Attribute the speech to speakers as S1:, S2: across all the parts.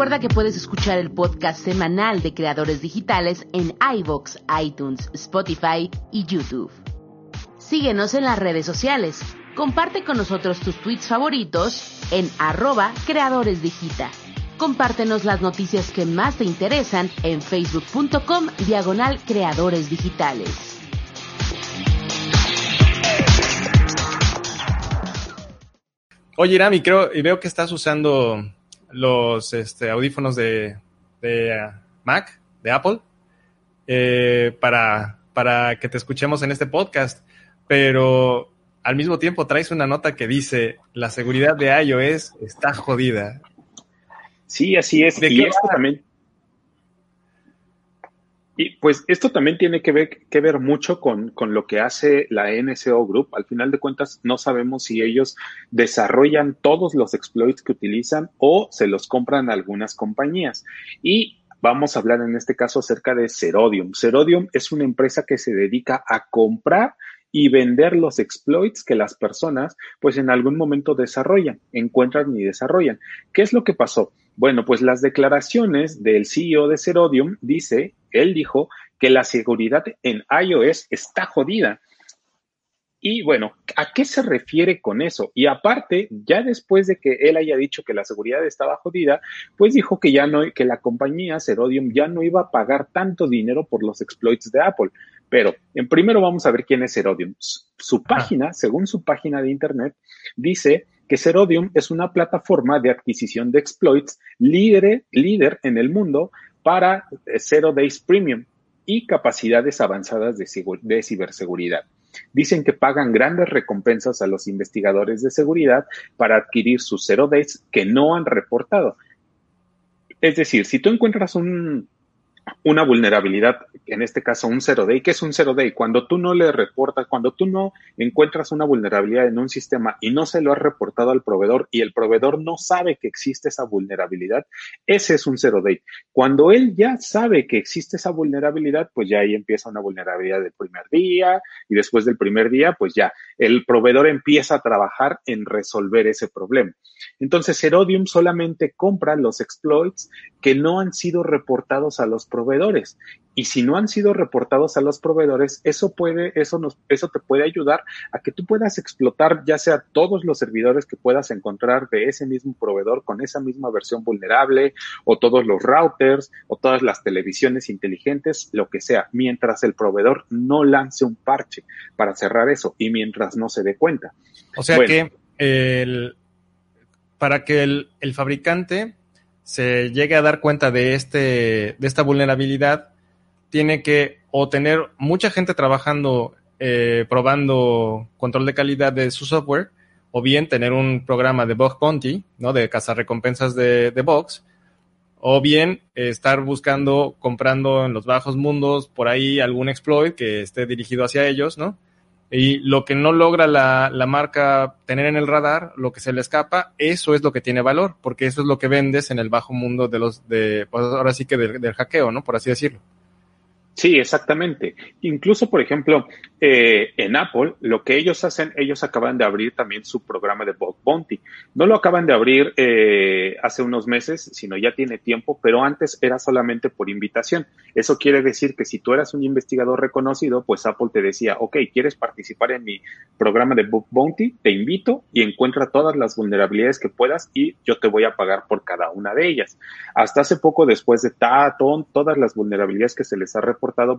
S1: Recuerda que puedes escuchar el podcast semanal de Creadores Digitales en iVoox, iTunes, Spotify y YouTube. Síguenos en las redes sociales. Comparte con nosotros tus tweets favoritos en arroba creadoresdigita. Compártenos las noticias que más te interesan en facebook.com diagonal creadores digitales.
S2: Oye, Irami, creo y veo que estás usando los este, audífonos de, de uh, Mac, de Apple, eh, para, para que te escuchemos en este podcast, pero al mismo tiempo traes una nota que dice, la seguridad de iOS está jodida.
S3: Sí, así es. Y esto también, y pues esto también tiene que ver, que ver mucho con, con, lo que hace la NSO Group. Al final de cuentas, no sabemos si ellos desarrollan todos los exploits que utilizan o se los compran a algunas compañías. Y vamos a hablar en este caso acerca de Serodium. Serodium es una empresa que se dedica a comprar y vender los exploits que las personas pues en algún momento desarrollan, encuentran y desarrollan. ¿Qué es lo que pasó? Bueno, pues las declaraciones del CEO de Serodium dice, él dijo que la seguridad en iOS está jodida. Y bueno, ¿a qué se refiere con eso? Y aparte, ya después de que él haya dicho que la seguridad estaba jodida, pues dijo que ya no, que la compañía Serodium ya no iba a pagar tanto dinero por los exploits de Apple. Pero en primero vamos a ver quién es Serodium. Su página, según su página de internet, dice que Serodium es una plataforma de adquisición de exploits líder, líder en el mundo para Zero Days Premium y capacidades avanzadas de, de ciberseguridad. Dicen que pagan grandes recompensas a los investigadores de seguridad para adquirir sus Zero Days que no han reportado. Es decir, si tú encuentras un, una vulnerabilidad, en este caso un zero day. ¿Qué es un zero day? Cuando tú no le reportas, cuando tú no encuentras una vulnerabilidad en un sistema y no se lo has reportado al proveedor y el proveedor no sabe que existe esa vulnerabilidad, ese es un zero day. Cuando él ya sabe que existe esa vulnerabilidad, pues ya ahí empieza una vulnerabilidad del primer día y después del primer día, pues ya el proveedor empieza a trabajar en resolver ese problema. Entonces, Herodium solamente compra los exploits que no han sido reportados a los proveedores. Y si no han sido reportados a los proveedores, eso puede, eso nos, eso te puede ayudar a que tú puedas explotar ya sea todos los servidores que puedas encontrar de ese mismo proveedor con esa misma versión vulnerable, o todos los routers, o todas las televisiones inteligentes, lo que sea, mientras el proveedor no lance un parche para cerrar eso y mientras no se dé cuenta.
S2: O sea bueno, que el, para que el, el fabricante se llegue a dar cuenta de, este, de esta vulnerabilidad, tiene que o tener mucha gente trabajando, eh, probando control de calidad de su software, o bien tener un programa de bug bounty, ¿no? De cazarrecompensas de, de bugs, o bien estar buscando, comprando en los bajos mundos por ahí algún exploit que esté dirigido hacia ellos, ¿no? Y lo que no logra la, la, marca tener en el radar, lo que se le escapa, eso es lo que tiene valor, porque eso es lo que vendes en el bajo mundo de los, de, pues ahora sí que del, del hackeo, ¿no? Por así decirlo.
S3: Sí, exactamente. Incluso, por ejemplo, eh, en Apple, lo que ellos hacen, ellos acaban de abrir también su programa de Bug Bounty. No lo acaban de abrir eh, hace unos meses, sino ya tiene tiempo, pero antes era solamente por invitación. Eso quiere decir que si tú eras un investigador reconocido, pues Apple te decía, ok, ¿quieres participar en mi programa de Bug Bounty? Te invito y encuentra todas las vulnerabilidades que puedas y yo te voy a pagar por cada una de ellas. Hasta hace poco, después de Taton, todas las vulnerabilidades que se les ha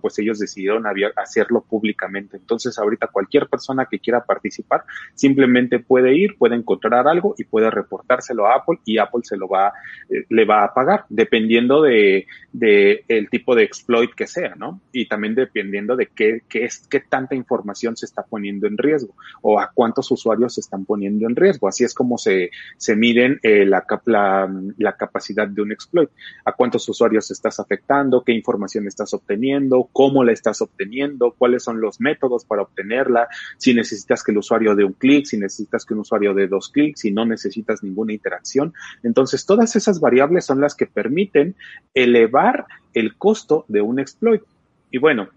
S3: pues ellos decidieron hacerlo públicamente. Entonces, ahorita cualquier persona que quiera participar simplemente puede ir, puede encontrar algo y puede reportárselo a Apple y Apple se lo va, eh, le va a pagar, dependiendo de, de, el tipo de exploit que sea, ¿no? Y también dependiendo de qué, qué, es, qué tanta información se está poniendo en riesgo o a cuántos usuarios se están poniendo en riesgo. Así es como se, se miden eh, la, la, la capacidad de un exploit. A cuántos usuarios estás afectando, qué información estás obteniendo, cómo la estás obteniendo, cuáles son los métodos para obtenerla, si necesitas que el usuario dé un clic, si necesitas que un usuario dé dos clics, si no necesitas ninguna interacción. Entonces, todas esas variables son las que permiten elevar el costo de un exploit. Y bueno,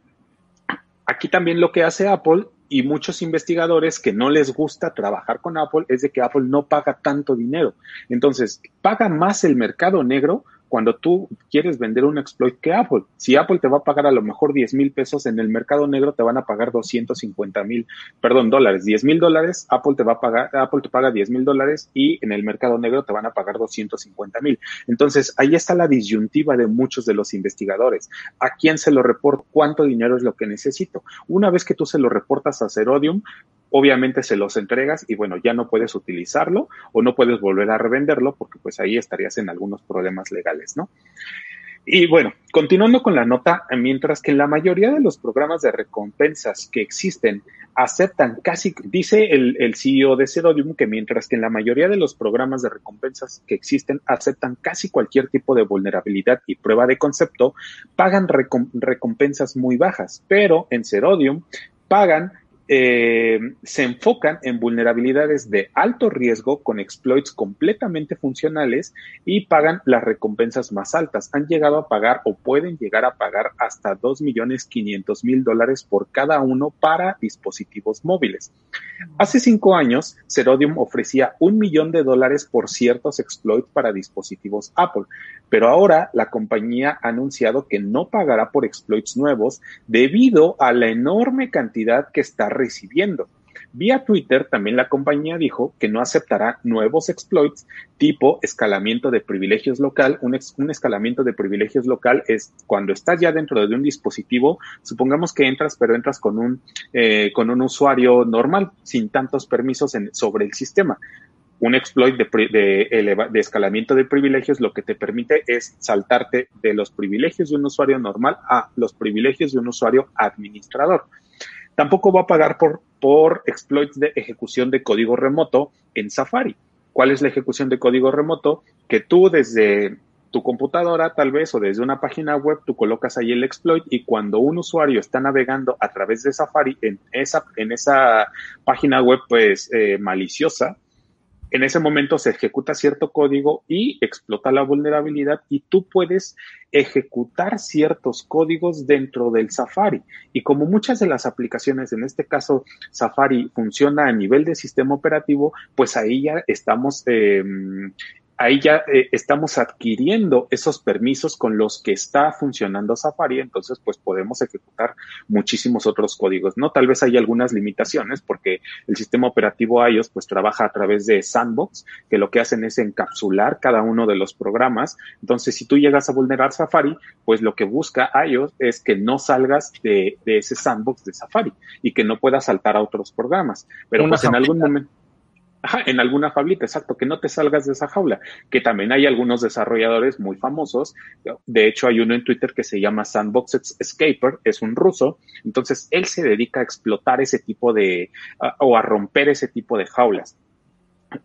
S3: aquí también lo que hace Apple y muchos investigadores que no les gusta trabajar con Apple es de que Apple no paga tanto dinero. Entonces, paga más el mercado negro cuando tú quieres vender un exploit que Apple. Si Apple te va a pagar a lo mejor 10 mil pesos en el mercado negro, te van a pagar 250 mil, perdón, dólares, 10 mil dólares, Apple te va a pagar, Apple te paga 10 mil dólares y en el mercado negro te van a pagar 250 mil. Entonces, ahí está la disyuntiva de muchos de los investigadores. ¿A quién se lo reporto? ¿Cuánto dinero es lo que necesito? Una vez que tú se lo reportas a Cerodium, obviamente se los entregas y bueno, ya no puedes utilizarlo o no puedes volver a revenderlo porque pues ahí estarías en algunos problemas legales, ¿no? Y bueno, continuando con la nota, mientras que la mayoría de los programas de recompensas que existen aceptan casi, dice el, el CEO de Cerodium que mientras que en la mayoría de los programas de recompensas que existen aceptan casi cualquier tipo de vulnerabilidad y prueba de concepto, pagan recompensas muy bajas, pero en Cerodium pagan eh, se enfocan en vulnerabilidades de alto riesgo con exploits completamente funcionales y pagan las recompensas más altas. Han llegado a pagar o pueden llegar a pagar hasta 2.500.000 dólares por cada uno para dispositivos móviles. Hace cinco años, Cerodium ofrecía un millón de dólares por ciertos exploits para dispositivos Apple, pero ahora la compañía ha anunciado que no pagará por exploits nuevos debido a la enorme cantidad que está recibiendo. Vía Twitter, también la compañía dijo que no aceptará nuevos exploits tipo escalamiento de privilegios local. Un, escalamiento de privilegios local es cuando estás ya dentro de un dispositivo, supongamos que entras, pero entras con un, eh, con un usuario normal, sin tantos permisos sobre el sistema. Un exploit de, de escalamiento de privilegios lo que te permite es saltarte de los privilegios de un usuario normal a los privilegios de un usuario administrador. Tampoco va a pagar por, por exploits de ejecución de código remoto en Safari. ¿Cuál es la ejecución de código remoto? Que tú desde tu computadora tal vez o desde una página web tú colocas ahí el exploit y cuando un usuario está navegando a través de Safari en esa, en esa página web pues eh, maliciosa, en ese momento se ejecuta cierto código y explota la vulnerabilidad y tú puedes ejecutar ciertos códigos dentro del Safari. Y como muchas de las aplicaciones, en este caso Safari, funciona a nivel de sistema operativo, pues ahí ya estamos eh, ahí ya eh, estamos adquiriendo esos permisos con los que está funcionando Safari, entonces pues podemos ejecutar muchísimos otros códigos, ¿no? Tal vez hay algunas limitaciones porque el sistema operativo iOS pues trabaja a través de Sandbox, que lo que hacen es encapsular cada uno de los programas, entonces si tú llegas a vulnerar Safari, pues lo que busca iOS es que no salgas de, de ese Sandbox de Safari y que no puedas saltar a otros programas, pero pues en algún momento en alguna fablita, exacto, que no te salgas de esa jaula, que también hay algunos desarrolladores muy famosos, de hecho hay uno en Twitter que se llama Sandbox Escaper, es un ruso, entonces él se dedica a explotar ese tipo de, o a romper ese tipo de jaulas.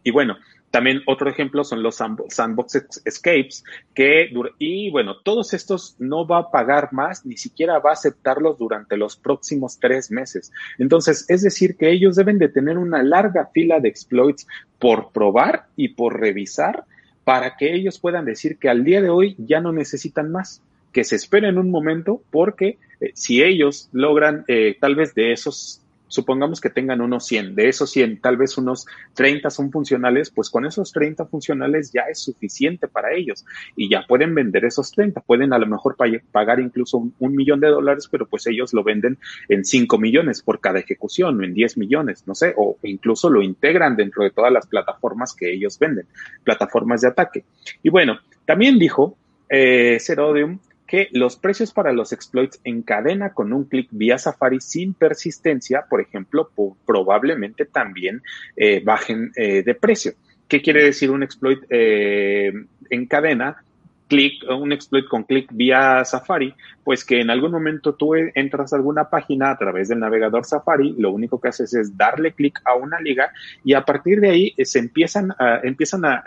S3: Y bueno, también otro ejemplo son los sandbox escapes, que, y bueno, todos estos no va a pagar más, ni siquiera va a aceptarlos durante los próximos tres meses. Entonces, es decir, que ellos deben de tener una larga fila de exploits por probar y por revisar para que ellos puedan decir que al día de hoy ya no necesitan más, que se esperen un momento porque eh, si ellos logran eh, tal vez de esos supongamos que tengan unos 100, de esos 100, tal vez unos 30 son funcionales, pues con esos 30 funcionales ya es suficiente para ellos y ya pueden vender esos 30, pueden a lo mejor pagar incluso un, millón de dólares, pero pues ellos lo venden en 5 millones por cada ejecución o en 10 millones, no sé, o incluso lo integran dentro de todas las plataformas que ellos venden, plataformas de ataque. Y bueno, también dijo eh, Cerodium que los precios para los exploits en cadena con un clic vía Safari sin persistencia, por ejemplo, probablemente también eh, bajen eh, de precio. ¿Qué quiere decir un exploit eh, en cadena? clic, un exploit con clic vía Safari, pues que en algún momento tú entras a alguna página a través del navegador Safari, lo único que haces es darle clic a una liga y a partir de ahí se empiezan a, empiezan a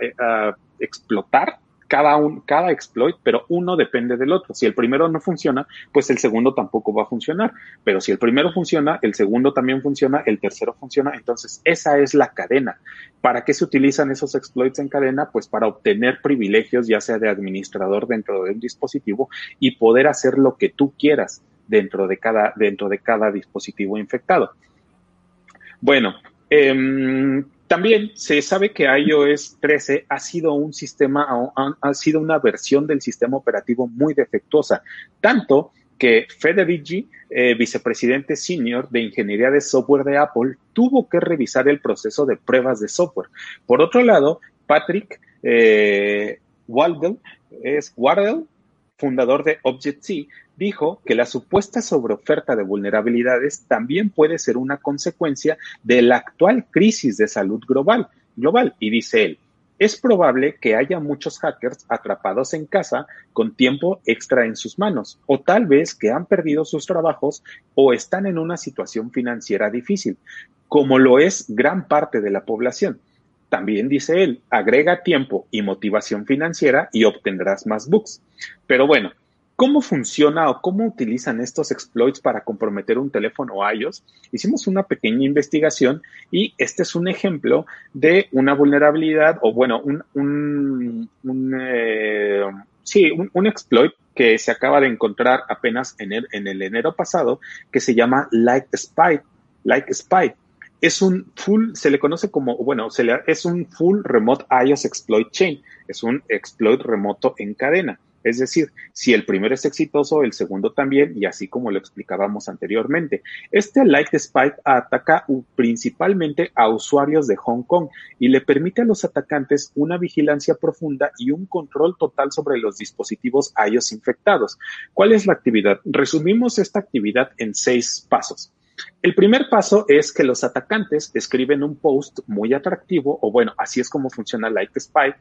S3: explotar cada, un, cada exploit, pero uno depende del otro. Si el primero no funciona, pues el segundo tampoco va a funcionar. Pero si el primero funciona, el segundo también funciona, el tercero funciona. Entonces, esa es la cadena. ¿Para qué se utilizan esos exploits en cadena? Pues para obtener privilegios, ya sea de administrador dentro de un dispositivo y poder hacer lo que tú quieras dentro de cada, dentro de cada dispositivo infectado. Bueno, eh, también se sabe que iOS 13 ha sido un sistema, ha, sido una versión del sistema operativo muy defectuosa, tanto que Federici, eh, vicepresidente senior de ingeniería de software de Apple, tuvo que revisar el proceso de pruebas de software. Por otro lado, Patrick eh, es Wardell, fundador de Object-C, dijo que la supuesta sobreoferta de vulnerabilidades también puede ser una consecuencia de la actual crisis de salud global. global. Y dice él, es probable que haya muchos hackers atrapados en casa con tiempo extra en sus manos, o tal vez que han perdido sus trabajos o están en una situación financiera difícil, como lo es gran parte de la población. También dice él, agrega tiempo y motivación financiera y obtendrás más bugs. Pero bueno, ¿Cómo funciona o cómo utilizan estos exploits para comprometer un teléfono iOS? Hicimos una pequeña investigación y este es un ejemplo de una vulnerabilidad o bueno, un, un, eh, sí, un, exploit que se acaba de encontrar apenas en el, en el enero pasado que se llama Like Spy. Like Spy es un full, se le conoce como, bueno, se le, es un full remote iOS exploit chain, es un exploit remoto en cadena. Es decir, si el primero es exitoso, el segundo también, y así como lo explicábamos anteriormente. Este Light Spike ataca principalmente a usuarios de Hong Kong y le permite a los atacantes una vigilancia profunda y un control total sobre los dispositivos iOS infectados. ¿Cuál es la actividad? Resumimos esta actividad en seis pasos. El primer paso es que los atacantes escriben un post muy atractivo, o bueno, así es como funciona Like Spy.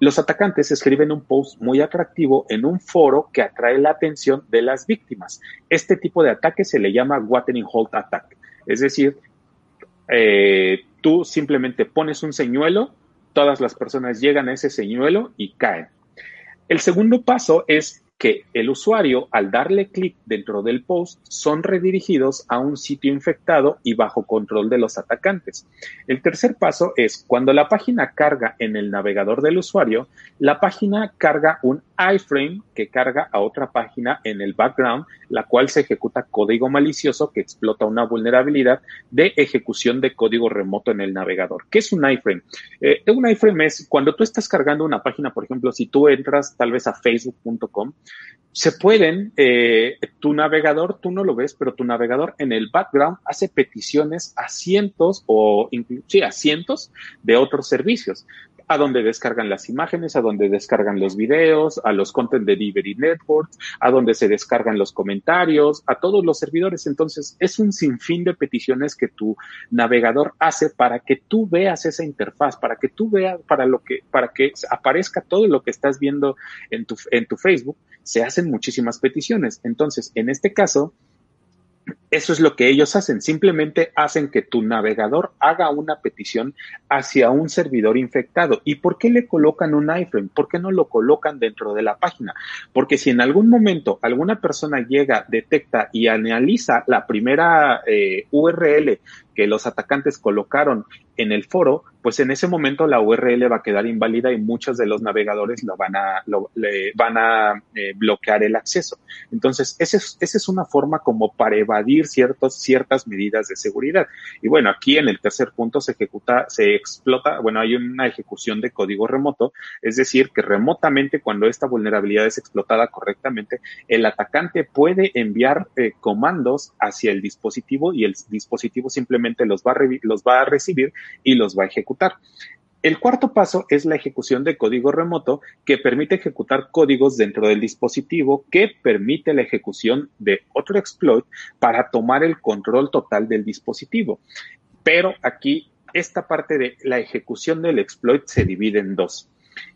S3: Los atacantes escriben un post muy atractivo en un foro que atrae la atención de las víctimas. Este tipo de ataque se le llama Watering Hold Attack. Es decir, eh, tú simplemente pones un señuelo, todas las personas llegan a ese señuelo y caen. El segundo paso es que el usuario, al darle clic dentro del post, son redirigidos a un sitio infectado y bajo control de los atacantes. El tercer paso es cuando la página carga en el navegador del usuario, la página carga un iframe que carga a otra página en el background, la cual se ejecuta código malicioso que explota una vulnerabilidad de ejecución de código remoto en el navegador. ¿Qué es un iframe? Eh, un iframe es cuando tú estás cargando una página, por ejemplo, si tú entras tal vez a facebook.com, se pueden, eh, tu navegador, tú no lo ves, pero tu navegador en el background hace peticiones a cientos o incluso a cientos de otros servicios a donde descargan las imágenes, a donde descargan los videos, a los Content Delivery Networks, a donde se descargan los comentarios, a todos los servidores. Entonces, es un sinfín de peticiones que tu navegador hace para que tú veas esa interfaz, para que tú veas, para lo que, para que aparezca todo lo que estás viendo en tu, en tu Facebook, se hacen muchísimas peticiones. Entonces, en este caso, eso es lo que ellos hacen. Simplemente hacen que tu navegador haga una petición hacia un servidor infectado. ¿Y por qué le colocan un iframe? ¿Por qué no lo colocan dentro de la página? Porque si en algún momento alguna persona llega, detecta y analiza la primera eh, URL que los atacantes colocaron en el foro, pues en ese momento la URL va a quedar inválida y muchos de los navegadores lo van a, le van a eh, bloquear el acceso. Entonces, esa es, esa es una forma como para evadir ciertas medidas de seguridad. Y bueno, aquí en el tercer punto se ejecuta, se explota, bueno, hay una ejecución de código remoto, es decir, que remotamente cuando esta vulnerabilidad es explotada correctamente, el atacante puede enviar eh, comandos hacia el dispositivo y el dispositivo simplemente los va los va a recibir y los va a ejecutar. El cuarto paso es la ejecución de código remoto que permite ejecutar códigos dentro del dispositivo que permite la ejecución de otro exploit para tomar el control total del dispositivo. Pero aquí esta parte de la ejecución del exploit se divide en dos.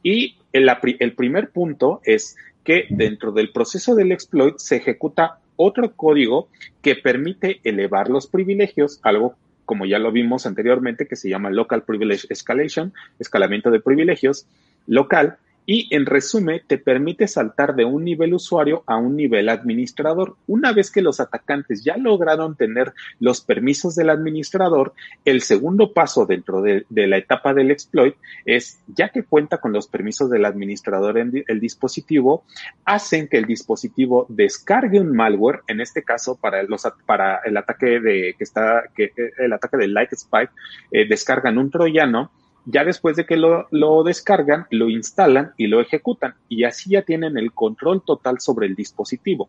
S3: Y el, primer punto es que dentro del proceso del exploit se ejecuta otro código que permite elevar los privilegios, algo como ya lo vimos anteriormente, que se llama Local Privilege Escalation, escalamiento de privilegios local, y en resumen te permite saltar de un nivel usuario a un nivel administrador. Una vez que los atacantes ya lograron tener los permisos del administrador, el segundo paso dentro de, la etapa del exploit es, ya que cuenta con los permisos del administrador en el dispositivo, hacen que el dispositivo descargue un malware, en este caso para, los, para el ataque de que está, que el ataque de Like Spike, eh, descargan un troyano ya después de que lo, descargan, lo instalan y lo ejecutan y así ya tienen el control total sobre el dispositivo.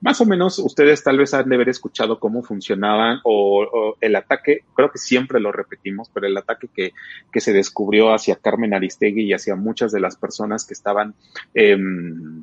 S3: Más o menos ustedes tal vez han de haber escuchado cómo funcionaban o, el ataque, creo que siempre lo repetimos, pero el ataque que, se descubrió hacia Carmen Aristegui y hacia muchas de las personas que estaban... Em,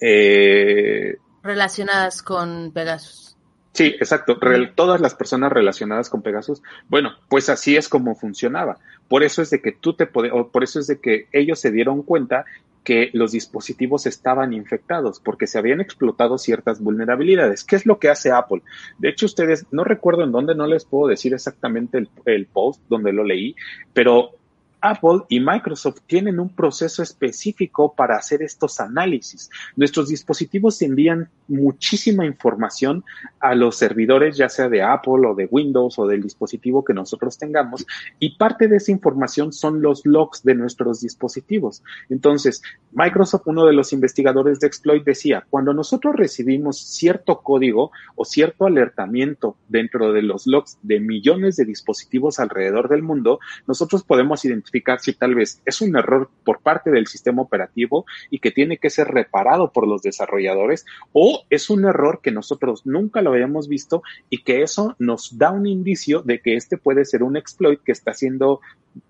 S1: eh, relacionadas con Pegasus.
S3: Sí, exacto. todas las personas relacionadas con Pegasus, bueno, pues así es como funcionaba. Por eso es de que tú te o por eso es de que ellos se dieron cuenta que los dispositivos estaban infectados porque se habían explotado ciertas vulnerabilidades. ¿Qué es lo que hace Apple? De hecho, ustedes, no recuerdo en dónde, no les puedo decir exactamente el, el post donde lo leí, pero Apple y Microsoft tienen un proceso específico para hacer estos análisis. Nuestros dispositivos envían muchísima información a los servidores, ya sea de Apple o de Windows o del dispositivo que nosotros tengamos, y parte de esa información son los logs de nuestros dispositivos. Entonces, Microsoft, uno de los investigadores de exploit, decía, cuando nosotros recibimos cierto código o cierto alertamiento dentro de los logs de millones de dispositivos alrededor del mundo, nosotros podemos identificar si tal vez es un error por parte del sistema operativo y que tiene que ser reparado por los desarrolladores o es un error que nosotros nunca lo habíamos visto y que eso nos da un indicio de que este puede ser un exploit que está siendo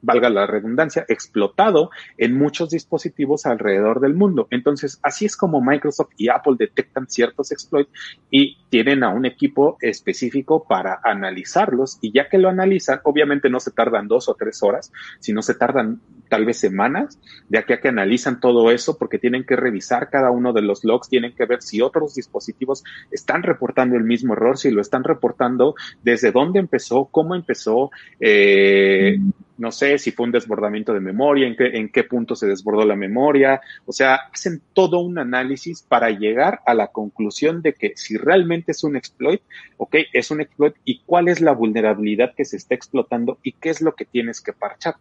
S3: valga la redundancia, explotado en muchos dispositivos alrededor del mundo. Entonces, así es como Microsoft y Apple detectan ciertos exploits y tienen a un equipo específico para analizarlos y ya que lo analizan, obviamente no se tardan dos o tres horas, sino se tardan tal vez semanas, ya que, que analizan todo eso porque tienen que revisar cada uno de los logs, tienen que ver si otros dispositivos están reportando el mismo error, si lo están reportando, desde dónde empezó, cómo empezó, eh, no sé si fue un desbordamiento de memoria, en qué, en qué punto se desbordó la memoria, o sea, hacen todo un análisis para llegar a la conclusión de que si realmente es un exploit, ok, es un exploit y cuál es la vulnerabilidad que se está explotando y qué es lo que tienes que parchar.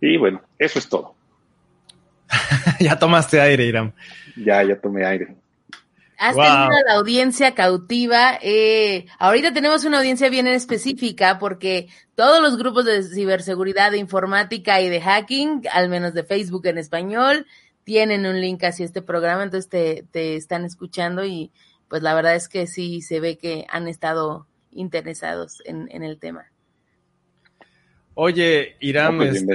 S3: Y bueno, eso es todo.
S2: ya tomaste aire, Iram.
S3: Ya, ya tomé aire.
S1: Has tenido la audiencia cautiva. Eh, ahorita tenemos una audiencia bien específica porque todos los grupos de ciberseguridad, de informática y de hacking, al menos de Facebook en español, tienen un link hacia este programa, entonces te, te están escuchando y pues la verdad es que sí se ve que han estado interesados en, en el tema.
S2: Oye, Irán, pues, este,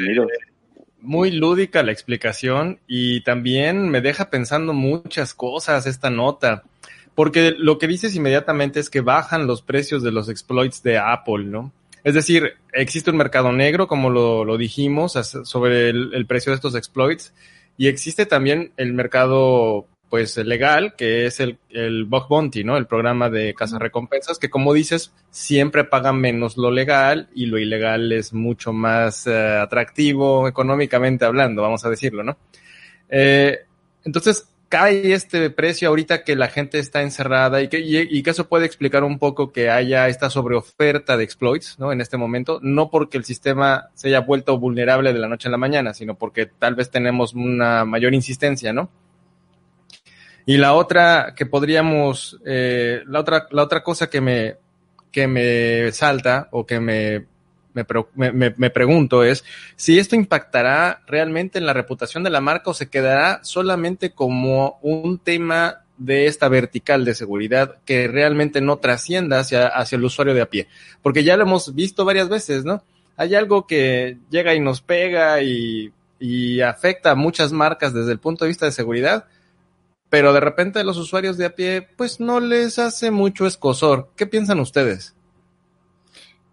S2: muy lúdica la explicación y también me deja pensando muchas cosas esta nota, porque lo que dices inmediatamente es que bajan los precios de los exploits de Apple, ¿no? Es decir, existe un mercado negro, como lo, dijimos, sobre el, precio de estos exploits, y existe también el mercado pues legal, que es el, el Bug Bounty, ¿no? El programa de casa recompensas, que como dices, siempre paga menos lo legal y lo ilegal es mucho más eh, atractivo económicamente hablando, vamos a decirlo, ¿no? Eh, entonces, cae este precio ahorita que la gente está encerrada y que, y, que eso puede explicar un poco que haya esta sobreoferta de exploits, ¿no? En este momento, no porque el sistema se haya vuelto vulnerable de la noche a la mañana, sino porque tal vez tenemos una mayor insistencia, ¿no? Y la otra que podríamos, eh, la otra, la otra cosa que me, que me salta o que me, me, me, pregunto es si esto impactará realmente en la reputación de la marca o se quedará solamente como un tema de esta vertical de seguridad que realmente no trascienda hacia, hacia el usuario de a pie. Porque ya lo hemos visto varias veces, ¿no? hay algo que llega y nos pega y, y afecta a muchas marcas desde el punto de vista de seguridad, pero de repente los usuarios de a pie, pues no les hace mucho escosor. ¿Qué piensan ustedes?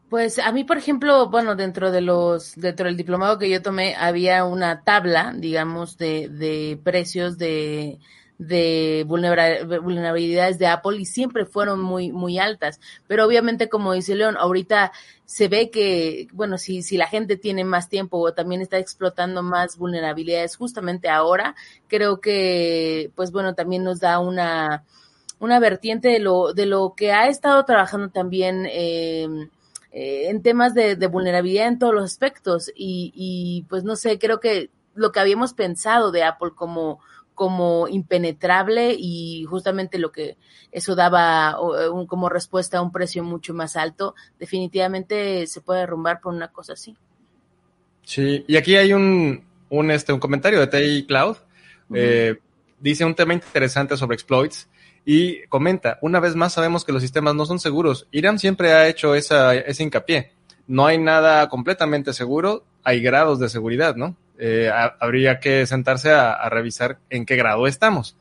S1: Pues a mí, por ejemplo, bueno, dentro de los, dentro del diplomado que yo tomé, había una tabla, digamos, de, de precios de, de vulnerabilidades de Apple y siempre fueron muy, muy altas. Pero obviamente, como dice León, ahorita se ve que, bueno, si, si la gente tiene más tiempo o también está explotando más vulnerabilidades justamente ahora, creo que, pues bueno, también nos da una, una vertiente de lo, de lo que ha estado trabajando también, eh, eh, en temas de, de, vulnerabilidad en todos los aspectos y, y pues no sé, creo que lo que habíamos pensado de Apple como como impenetrable y justamente lo que eso daba un, como respuesta a un precio mucho más alto, definitivamente se puede derrumbar por una cosa así.
S2: Sí, y aquí hay un, un, este, un comentario de TI Cloud. Uh -huh. eh, dice un tema interesante sobre exploits y comenta, una vez más sabemos que los sistemas no son seguros. Iram siempre ha hecho esa, ese hincapié. No hay nada completamente seguro, hay grados de seguridad, ¿no? Eh, a, habría que sentarse a, a, revisar en qué grado estamos.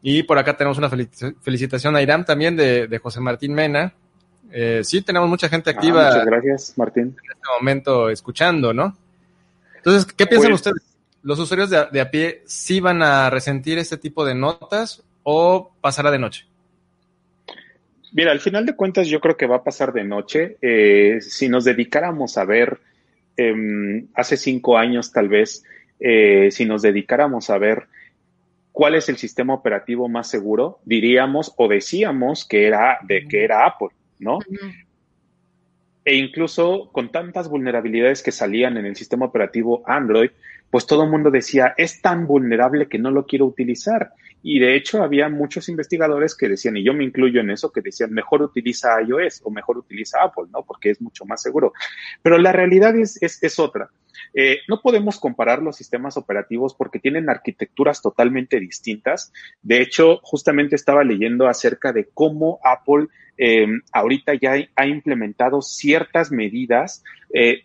S2: Y por acá tenemos una felicitación a Irán también de, de José Martín Mena. Eh, sí, tenemos mucha gente activa.
S3: Ah, muchas gracias, Martín.
S2: En este momento escuchando, ¿no? Entonces, ¿qué piensan pues, ustedes? ¿Los usuarios de, de, a pie sí van a resentir este tipo de notas o pasará de noche?
S3: Mira, al final de cuentas yo creo que va a pasar de noche. Eh, si nos dedicáramos a ver eh, hace cinco años tal vez, eh, si nos dedicáramos a ver cuál es el sistema operativo más seguro, diríamos o decíamos que era, de, que era Apple, ¿no? Uh -huh. E incluso con tantas vulnerabilidades que salían en el sistema operativo Android, pues todo el mundo decía, es tan vulnerable que no lo quiero utilizar. Y de hecho había muchos investigadores que decían, y yo me incluyo en eso, que decían, mejor utiliza iOS o mejor utiliza Apple, ¿no? Porque es mucho más seguro. Pero la realidad es, es, es otra. Eh, no podemos comparar los sistemas operativos porque tienen arquitecturas totalmente distintas. De hecho, justamente estaba leyendo acerca de cómo Apple eh, ahorita ya ha implementado ciertas medidas eh,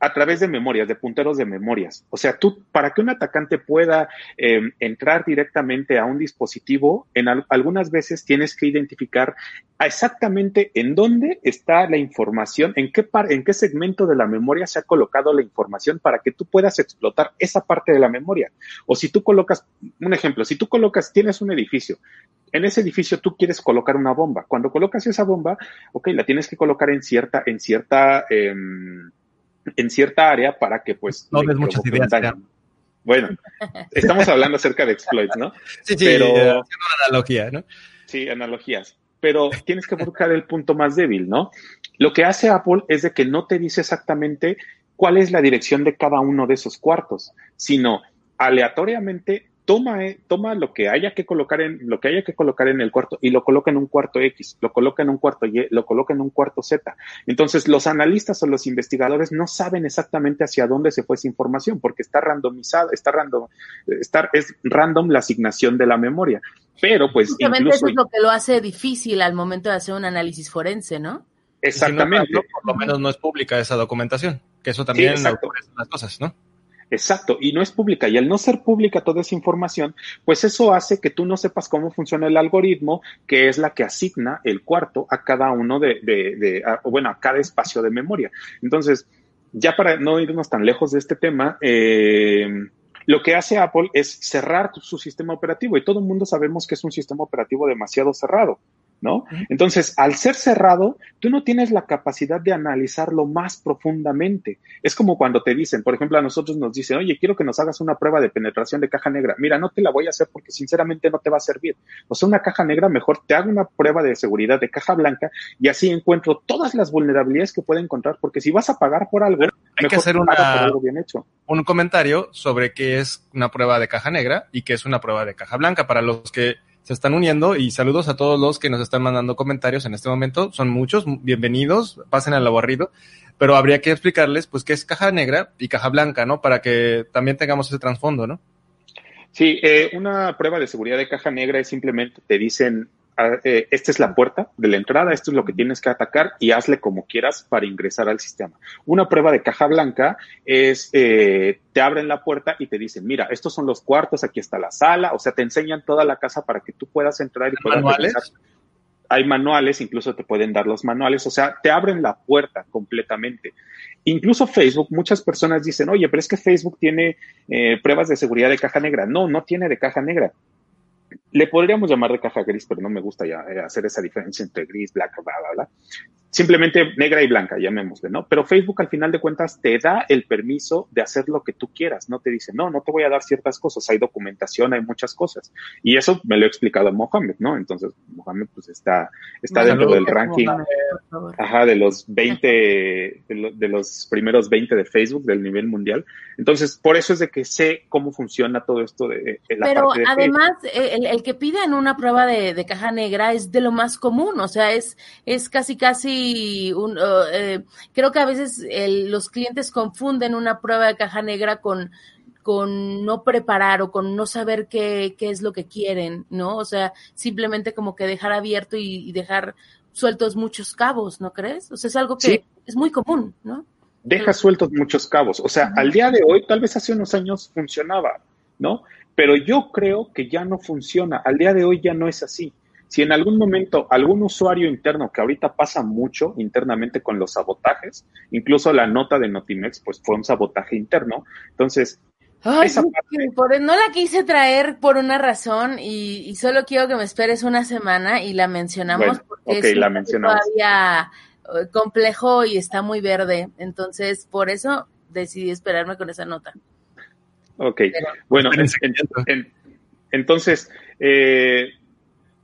S3: a través de memorias, de punteros de memorias. O sea, tú, para que un atacante pueda eh, entrar directamente a un dispositivo, en al, algunas veces tienes que identificar exactamente en dónde está la información, en qué, par, en qué segmento de la memoria se ha colocado la información para que tú puedas explotar esa parte de la memoria. O si tú colocas, un ejemplo, si tú colocas, tienes un edificio, en ese edificio tú quieres colocar una bomba. Cuando colocas esa bomba, ok, la tienes que colocar en cierta, en cierta, eh, en cierta área para que pues
S2: no ves muchas ideas
S3: bueno estamos hablando acerca de exploits no
S2: sí sí pero haciendo una analogía no
S3: sí analogías. Pero tienes que buscar el punto más débil no lo que hace Apple es de que no te dice exactamente cuál es la dirección de cada uno de esos cuartos sino aleatoriamente toma, eh, toma lo que haya que colocar en lo que haya que colocar en el cuarto y lo coloca en un cuarto X, lo coloca en un cuarto Y, lo coloca en un cuarto Z. Entonces, los analistas o los investigadores no saben exactamente hacia dónde se fue esa información porque está randomizada, está random, está, es random la asignación de la memoria. Pero pues
S1: Justamente incluso, eso es lo que lo hace difícil al momento de hacer un análisis forense, ¿no?
S3: Exactamente.
S2: Si no, por lo menos no es pública esa documentación, que eso también sí, las cosas, ¿no?
S3: Exacto, y no es pública. Y al no ser pública toda esa información, pues eso hace que tú no sepas cómo funciona el algoritmo, que es la que asigna el cuarto a cada uno de, de, de a, bueno, a cada espacio de memoria. Entonces, ya para no irnos tan lejos de este tema, eh, lo que hace Apple es cerrar su sistema operativo y todo el mundo sabemos que es un sistema operativo demasiado cerrado. ¿No? Entonces, al ser cerrado, tú no tienes la capacidad de analizarlo más profundamente. Es como cuando te dicen, por ejemplo, a nosotros nos dicen, oye, quiero que nos hagas una prueba de penetración de caja negra. Mira, no te la voy a hacer porque sinceramente no te va a servir. O sea, una caja negra, mejor te hago una prueba de seguridad de caja blanca y así encuentro todas las vulnerabilidades que puedo encontrar, porque si vas a pagar por algo,
S2: hay que hacer una, algo bien hecho. un comentario sobre qué es una prueba de caja negra y qué es una prueba de caja blanca para los que se están uniendo y saludos a todos los que nos están mandando comentarios en este momento. Son muchos, bienvenidos, pasen al aburrido, pero habría que explicarles pues qué es caja negra y caja blanca, ¿no? Para que también tengamos ese trasfondo, ¿no?
S3: Sí, eh, una prueba de seguridad de caja negra es simplemente te dicen eh, esta es la puerta de la entrada, esto es lo que tienes que atacar y hazle como quieras para ingresar al sistema. Una prueba de caja blanca es, eh, te abren la puerta y te dicen, mira, estos son los cuartos, aquí está la sala, o sea, te enseñan toda la casa para que tú puedas entrar y puedas
S2: ¿Manuales?
S3: hay manuales, incluso te pueden dar los manuales, o sea, te abren la puerta completamente. Incluso Facebook, muchas personas dicen, oye, pero es que Facebook tiene eh, pruebas de seguridad de caja negra. No, no tiene de caja negra. Le podríamos llamar de caja gris, pero no me gusta ya eh, hacer esa diferencia entre gris, black, bla, bla, bla. Simplemente negra y blanca, llamémosle, ¿no? Pero Facebook al final de cuentas te da el permiso de hacer lo que tú quieras. No te dice, no, no te voy a dar ciertas cosas. Hay documentación, hay muchas cosas. Y eso me lo he explicado a Mohamed, ¿no? Entonces, Mohamed pues está, está dentro del ranking, ajá, de los 20, de, lo- de los primeros 20 de Facebook del nivel mundial. Entonces, por eso es de que sé cómo funciona todo esto de, de la
S1: Pero
S3: parte de
S1: además, eh, el, el que pidan una prueba de, de caja negra es de lo más común, o sea, es, es casi, casi un, uh, eh, creo que a veces el- los clientes confunden una prueba de caja negra con, con no preparar o con no saber qué, qué es lo que quieren, ¿no? O sea, simplemente como que dejar abierto y, y dejar sueltos muchos cabos, ¿no crees? O sea, es algo que
S3: Sí.
S1: es muy común, ¿no?
S3: deja sueltos muchos cabos. O sea, al día de hoy, tal vez hace unos años funcionaba, ¿no? Pero yo creo que ya no funciona. Al día de hoy ya no es así. Si en algún momento algún usuario interno, que ahorita pasa mucho internamente con los sabotajes, incluso la nota de Notimex, pues fue un sabotaje interno. Entonces,
S1: Ay,
S3: Esa
S1: sí,
S3: parte-
S1: por- no la quise traer por una razón y, y solo quiero que me esperes una semana y la mencionamos
S3: Bueno,
S1: porque es
S3: la mencionamos.
S1: todavía eh, complejo y está muy verde. Entonces, por eso decidí esperarme con esa nota.
S3: ok. Bueno, en-
S2: Espérense,
S3: en- en- entonces, eh,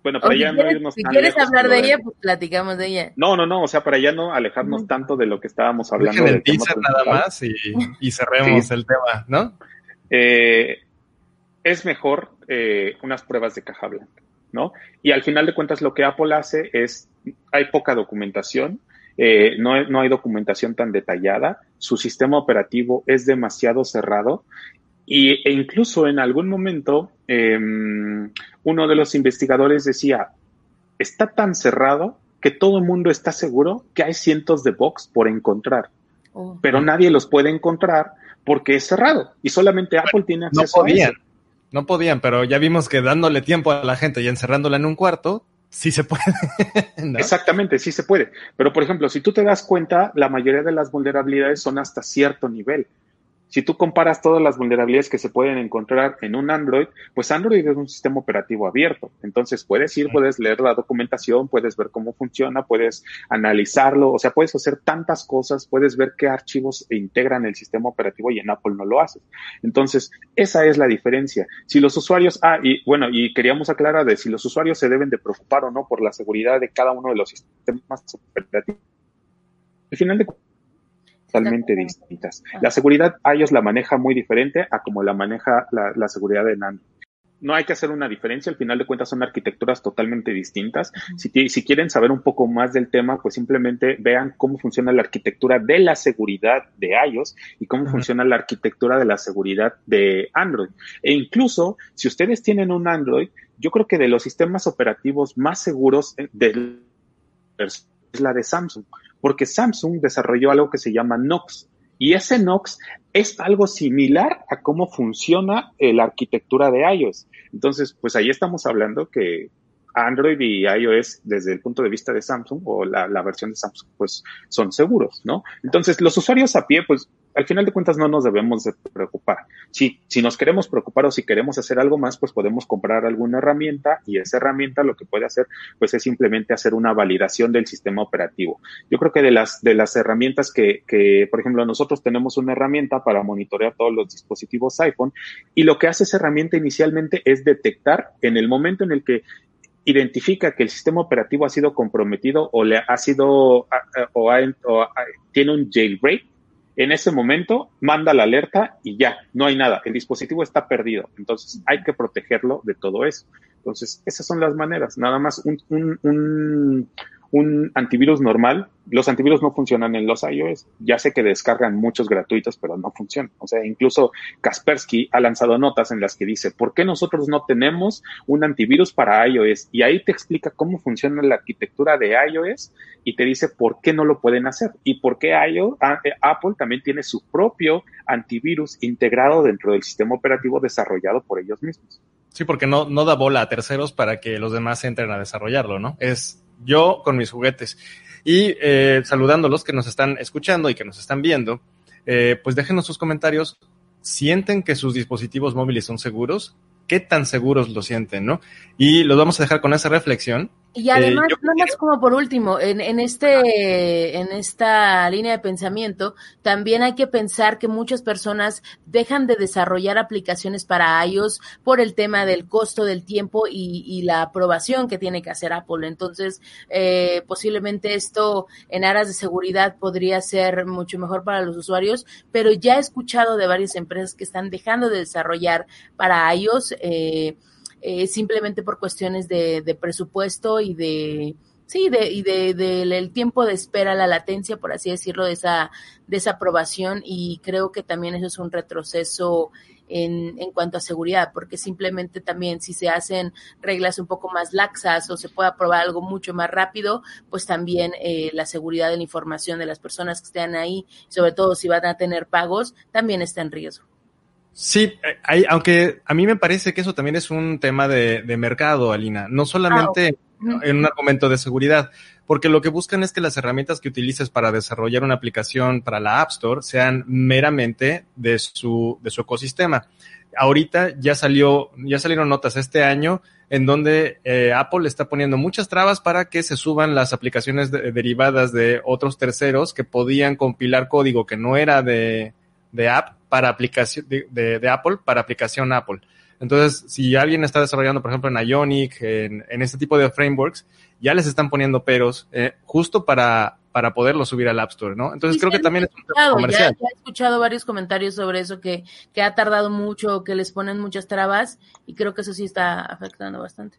S3: bueno, para
S1: si
S3: ya no
S1: quieres,
S3: irnos
S1: si
S3: tan
S1: quieres
S3: lejos
S1: hablar de ella, pues platicamos de ella.
S3: No, no, no, o sea, para ya no alejarnos tanto de lo que estábamos hablando.
S2: Dejen el
S3: del
S2: teaser nada más y, y cerremos
S3: Sí.
S2: el tema, ¿no?
S3: eh, es mejor eh, unas pruebas de caja blanca, ¿no? Y al final de cuentas lo que Apple hace es, hay poca documentación, eh, no, no hay documentación tan detallada, su sistema operativo es demasiado cerrado y, e incluso en algún momento eh, uno de los investigadores decía, está tan cerrado que todo el mundo está seguro que hay cientos de bugs por encontrar,
S1: Oh.
S3: pero nadie los puede encontrar porque es cerrado y solamente Apple tiene
S2: No
S3: acceso a
S2: podían,
S3: eso.
S2: no podían, pero ya vimos que dándole tiempo a la gente y encerrándola en un cuarto, sí se puede. ¿no?
S3: Exactamente, sí se puede. Pero, por ejemplo, si tú te das cuenta, la mayoría de las vulnerabilidades son hasta cierto nivel. Si tú comparas todas las vulnerabilidades que se pueden encontrar en un Android, pues Android es un sistema operativo abierto. Entonces puedes ir, puedes leer la documentación, puedes ver cómo funciona, puedes analizarlo, o sea, puedes hacer tantas cosas, puedes ver qué archivos integran el sistema operativo y en Apple no lo haces. Entonces, esa es la diferencia. Si los usuarios, ah, y bueno, y queríamos aclarar de si los usuarios se deben de preocupar o no por la seguridad de cada uno de los sistemas operativos. Al final de cuentas, totalmente distintas. La seguridad iOS la maneja muy diferente a como la maneja la, la seguridad de Android. No hay que hacer una diferencia, al final de cuentas son arquitecturas totalmente distintas. Si, quieren saber un poco más del tema, pues simplemente vean cómo funciona la arquitectura de la seguridad de iOS y cómo funciona la arquitectura de la seguridad de Android. E incluso, si ustedes tienen un Android, yo creo que de los sistemas operativos más seguros eh, del es la de Samsung, porque Samsung desarrolló algo que se llama Knox. Y ese Knox es algo similar a cómo funciona la arquitectura de iOS. Entonces, pues ahí estamos hablando que Android y iOS, desde el punto de vista de Samsung o la, versión de Samsung, pues son seguros, ¿no? Entonces, los usuarios a pie, pues al final de cuentas no nos debemos de preocupar. Si, si nos queremos preocupar o si queremos hacer algo más, pues podemos comprar alguna herramienta y esa herramienta lo que puede hacer, pues es simplemente hacer una validación del sistema operativo. Yo creo que de las, de las herramientas que, que, por ejemplo, nosotros tenemos una herramienta para monitorear todos los dispositivos iPhone y lo que hace esa herramienta inicialmente es detectar en el momento en el que identifica que el sistema operativo ha sido comprometido o le ha sido o, ha- o ha- tiene un jailbreak, en ese momento manda la alerta y ya, no hay nada, el dispositivo está perdido, entonces hay que protegerlo de todo eso. Entonces, esas son las maneras, nada más un, un, un, un antivirus normal, los antivirus no funcionan en los iOS. Ya sé que descargan muchos gratuitos, pero no funcionan. O sea, incluso Kaspersky ha lanzado notas en las que dice, ¿por qué nosotros no tenemos un antivirus para iOS? Y ahí te explica cómo funciona la arquitectura de iOS y te dice por qué no lo pueden hacer y por qué iOS, eh, Apple también tiene su propio antivirus integrado dentro del sistema operativo desarrollado por ellos mismos.
S2: Sí, porque no, no da bola a terceros para que los demás entren a desarrollarlo, ¿no? Es yo con mis juguetes. Y eh, saludando a los que nos están escuchando y que nos están viendo, eh, pues déjenos sus comentarios. ¿Sienten que sus dispositivos móviles son seguros? ¿Qué tan seguros lo sienten, no? Y los vamos a dejar con esa reflexión
S1: y además, no más como por último, en, en, este, en esta línea de pensamiento, también hay que pensar que muchas personas dejan de desarrollar aplicaciones para iOS por el tema del costo del tiempo y, y la aprobación que tiene que hacer Apple. Entonces, eh, posiblemente esto en aras de seguridad podría ser mucho mejor para los usuarios, pero ya he escuchado de varias empresas que están dejando de desarrollar para iOS. Eh, eh, simplemente por cuestiones de, presupuesto y de sí de y de, del tiempo de espera la latencia por así decirlo de esa de esa aprobación y creo que también eso es un retroceso en, en cuanto a seguridad, porque simplemente también si se hacen reglas un poco más laxas o se puede aprobar algo mucho más rápido, pues también eh, la seguridad de la información de las personas que estén ahí, sobre todo si van a tener pagos, también está en riesgo.
S2: Sí, eh, hay, aunque a mí me parece que eso también es un tema de, de mercado, Alina, no solamente ah, en un argumento de seguridad, porque lo que buscan es que las herramientas que utilices para desarrollar una aplicación para la App Store sean meramente de su, de su ecosistema. Ahorita ya salió, ya salieron notas este año en donde eh, Apple está poniendo muchas trabas para que se suban las aplicaciones derivadas de otros terceros que podían compilar código que no era de, de app para aplicación de, de, Apple para aplicación Apple. Entonces, si alguien está desarrollando, por ejemplo, en Ionic, en, en este tipo de frameworks, ya les están poniendo peros eh, justo para, para poderlo subir al App Store, ¿no? Entonces creo que también es un tema comercial.
S1: Ya, he escuchado varios comentarios sobre eso, que, que ha tardado mucho, que les ponen muchas trabas, y creo que eso sí está afectando bastante.